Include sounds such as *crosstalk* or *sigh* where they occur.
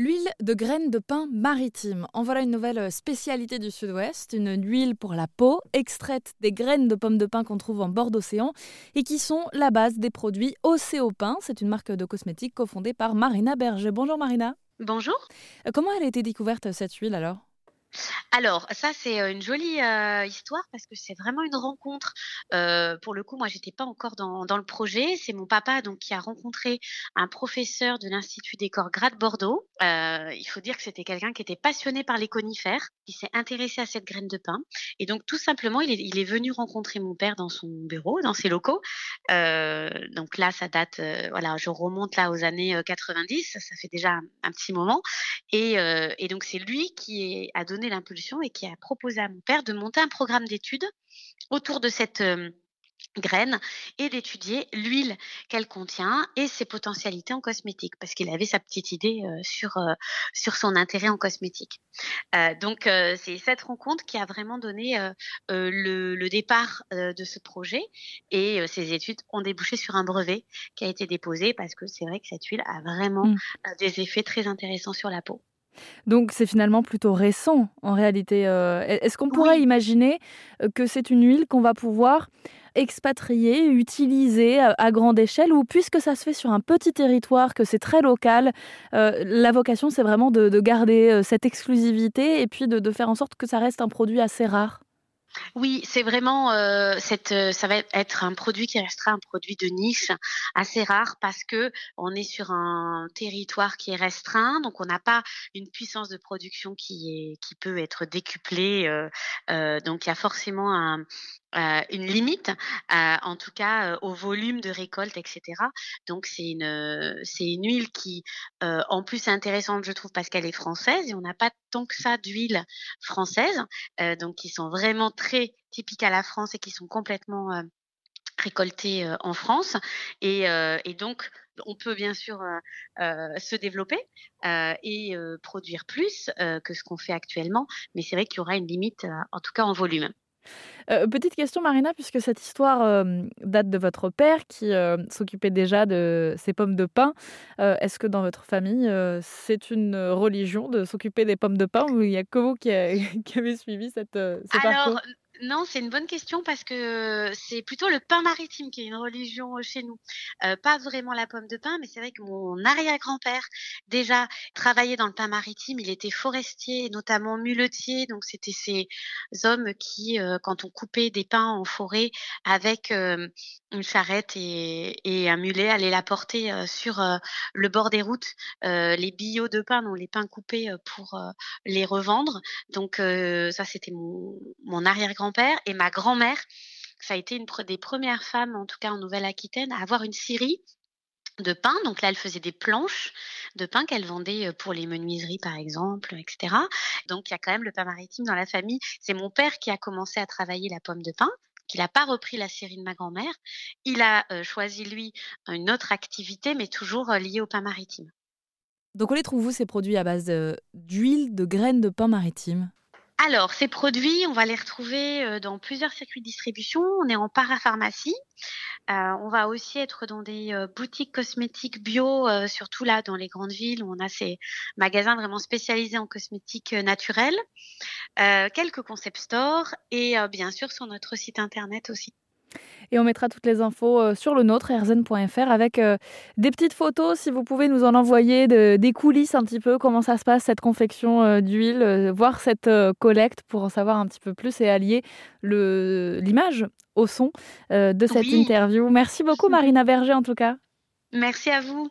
L'huile de graines de pain maritime. En voilà une nouvelle spécialité du sud-ouest, une huile pour la peau, extraite des graines de pommes de pin qu'on trouve en bord d'océan et qui sont la base des produits Océopin. C'est une marque de cosmétiques cofondée par Marina Berger. Bonjour Marina. Bonjour. Euh, comment elle a été découverte cette huile alors? Alors, ça, c'est une jolie histoire parce que c'est vraiment une rencontre. pour le coup, moi, j'étais pas encore dans, le projet. C'est mon papa donc qui a rencontré un professeur de l'Institut des corps gras de Bordeaux. il faut dire que c'était quelqu'un qui était passionné par les conifères, qui s'est intéressé à cette graine de pin. Et donc, tout simplement, il est, venu rencontrer mon père dans son bureau, dans ses locaux. donc là, ça date, voilà, je remonte là aux années 90. Ça fait déjà un, petit moment. Et donc, c'est lui qui a donné l'impulsion et qui a proposé à mon père de monter un programme d'études autour de cette graine et d'étudier l'huile qu'elle contient et ses potentialités en cosmétique parce qu'il avait sa petite idée sur sur son intérêt en cosmétique. donc c'est cette rencontre qui a vraiment donné le, départ de ce projet et ces études ont débouché sur un brevet qui a été déposé parce que c'est vrai que cette huile a vraiment mmh. des effets très intéressants sur la peau. Donc c'est finalement plutôt récent en réalité. Euh, est-ce qu'on pourrait imaginer euh, que c'est une huile qu'on va pouvoir expatrier, utiliser à, grande échelle ou puisque ça se fait sur un petit territoire, que c'est très local, euh, la vocation c'est vraiment de, garder cette exclusivité et puis de faire en sorte que ça reste un produit assez rare? Oui, c'est vraiment euh, euh, ça va être un produit qui restera un produit de niche assez rare parce que on est sur un territoire qui est restreint, donc on n'a pas une puissance de production qui est qui peut être décuplée. Euh, donc il y a forcément un, euh, une limite, euh, en tout cas euh, au volume de récolte, etc. Donc c'est une c'est une huile qui, en plus, est intéressante, je trouve, parce qu'elle est française et on n'a pas tant que ça d'huile française, donc qui sont vraiment très typiques à la France et qui sont complètement récoltées en France. Et, et, donc on peut bien sûr se développer et produire plus que ce qu'on fait actuellement, mais c'est vrai qu'il y aura une limite, en tout cas en volume. Euh, petite question, Marina, puisque cette histoire date de votre père qui s'occupait déjà de ces pommes de pin. Est-ce que dans votre famille, c'est une religion de s'occuper des pommes de pin ou il n'y a que vous qui, *laughs* avez suivi cette, ce parcours? Non, c'est une bonne question parce que c'est plutôt le pain maritime qui est une religion chez nous. Euh, pas vraiment la pomme de pain, mais c'est vrai que mon arrière-grand-père déjà travaillait dans le pain maritime. Il était forestier, notamment muletier. Donc c'était ces hommes qui, euh, quand on coupait des pins en forêt avec euh, une charrette et, un mulet, allaient la porter sur le bord des routes, les billots de pain, donc les pains coupés pour les revendre. Donc ça, c'était mon, mon arrière-grand père et ma grand-mère. Ça a été une des premières femmes, en tout cas en Nouvelle-Aquitaine, à avoir une scierie de pain. Donc là, elle faisait des planches de pain qu'elle vendait euh, pour les menuiseries, par exemple, etc. Donc il y a quand même le pain maritime dans la famille. C'est mon père qui a commencé à travailler la pomme de pain qu'il n'a pas repris la scierie de ma grand-mère. Il a euh, choisi, lui, une autre activité, mais toujours euh, liée au pain maritime. Donc, on les trouve, vous, ces produits à base d'huile, de graines de pain maritime? Alors, ces produits, on va les retrouver euh, dans plusieurs circuits de distribution. On est en parapharmacie. Euh, on va aussi être dans des euh, boutiques cosmétiques bio, surtout là dans les grandes villes où on a ces magasins vraiment spécialisés en cosmétiques naturels. quelques concept stores et bien sûr sur notre site internet aussi. Et on mettra toutes les infos euh, sur le nôtre, rzn.fr, avec euh, des petites photos, si vous pouvez nous en envoyer, des coulisses un petit peu, comment ça se passe, cette confection euh, d'huile, voir cette collecte pour en savoir un petit peu plus et allier l'image au son de cette interview. Merci beaucoup Marina Berger en tout cas. Merci à vous.